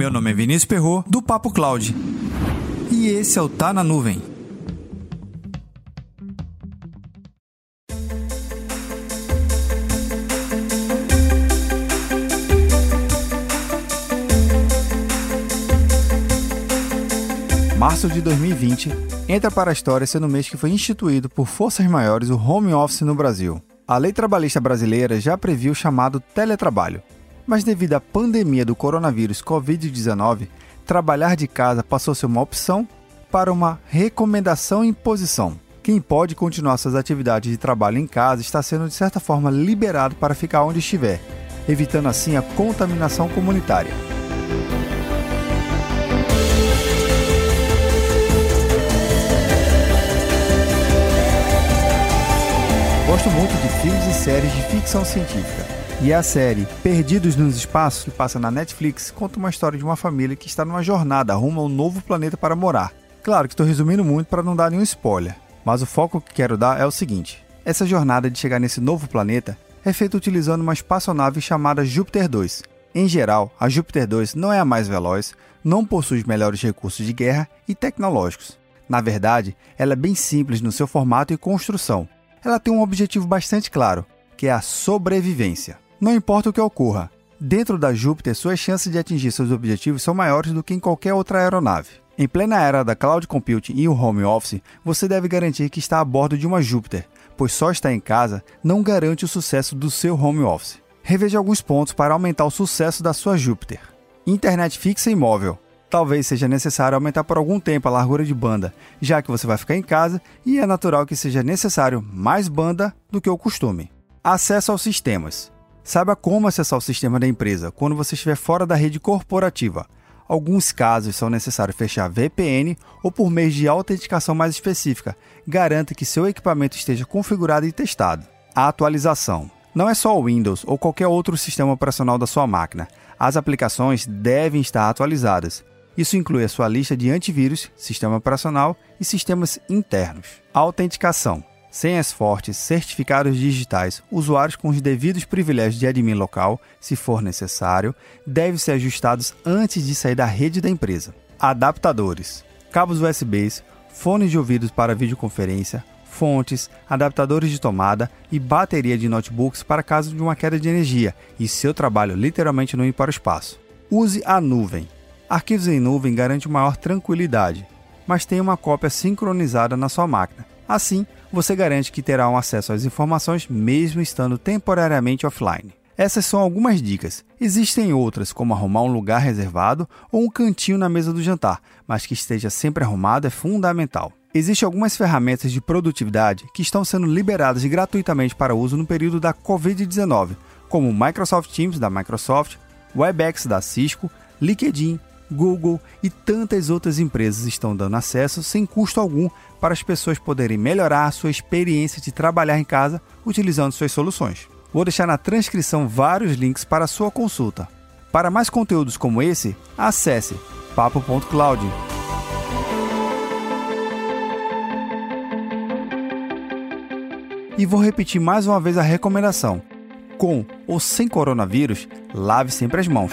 Meu nome é Vinícius Perro do Papo Cloud. E esse é o Tá na Nuvem. Março de 2020 entra para a história sendo o mês que foi instituído por forças maiores o home office no Brasil. A lei trabalhista brasileira já previu o chamado teletrabalho, mas devido à pandemia do coronavírus Covid-19, trabalhar de casa passou a ser uma opção para uma recomendação e imposição. Quem pode continuar suas atividades de trabalho em casa está sendo de certa forma liberado para ficar onde estiver, evitando assim a contaminação comunitária. Gosto muito de filmes e séries de ficção científica. E a série Perdidos nos Espaços, que passa na Netflix, conta uma história de uma família que está numa jornada rumo a um novo planeta para morar. Claro que estou resumindo muito para não dar nenhum spoiler, mas o foco que quero dar é o seguinte: essa jornada de chegar nesse novo planeta é feita utilizando uma espaçonave chamada Júpiter 2. Em geral, a Júpiter 2 não é a mais veloz, não possui os melhores recursos de guerra e tecnológicos. Na verdade, ela é bem simples no seu formato e construção, ela tem um objetivo bastante claro, que é a sobrevivência. Não importa o que ocorra, dentro da Júpiter suas chances de atingir seus objetivos são maiores do que em qualquer outra aeronave. Em plena era da cloud computing e o home office, você deve garantir que está a bordo de uma Júpiter, pois só estar em casa não garante o sucesso do seu home office. Reveja alguns pontos para aumentar o sucesso da sua Júpiter. Internet fixa e móvel talvez seja necessário aumentar por algum tempo a largura de banda, já que você vai ficar em casa e é natural que seja necessário mais banda do que o costume. Acesso aos sistemas. Saiba como acessar o sistema da empresa quando você estiver fora da rede corporativa. Alguns casos são necessários fechar VPN ou por meio de autenticação mais específica. Garanta que seu equipamento esteja configurado e testado. A atualização. Não é só o Windows ou qualquer outro sistema operacional da sua máquina. As aplicações devem estar atualizadas. Isso inclui a sua lista de antivírus, sistema operacional e sistemas internos. Autenticação. Senhas fortes, certificados digitais, usuários com os devidos privilégios de admin local, se for necessário, devem ser ajustados antes de sair da rede da empresa. Adaptadores. Cabos USB, fones de ouvidos para videoconferência, fontes, adaptadores de tomada e bateria de notebooks para caso de uma queda de energia e seu trabalho literalmente não ir para o espaço. Use a nuvem. Arquivos em nuvem garante maior tranquilidade, mas tem uma cópia sincronizada na sua máquina. Assim, você garante que terá um acesso às informações mesmo estando temporariamente offline. Essas são algumas dicas. Existem outras, como arrumar um lugar reservado ou um cantinho na mesa do jantar, mas que esteja sempre arrumado é fundamental. Existem algumas ferramentas de produtividade que estão sendo liberadas gratuitamente para uso no período da Covid-19, como o Microsoft Teams da Microsoft, WebEx da Cisco, LinkedIn, Google e tantas outras empresas estão dando acesso sem custo algum para as pessoas poderem melhorar sua experiência de trabalhar em casa utilizando suas soluções. Vou deixar na transcrição vários links para sua consulta. Para mais conteúdos como esse, acesse papo.cloud. E vou repetir mais uma vez a recomendação: com ou sem coronavírus, lave sempre as mãos.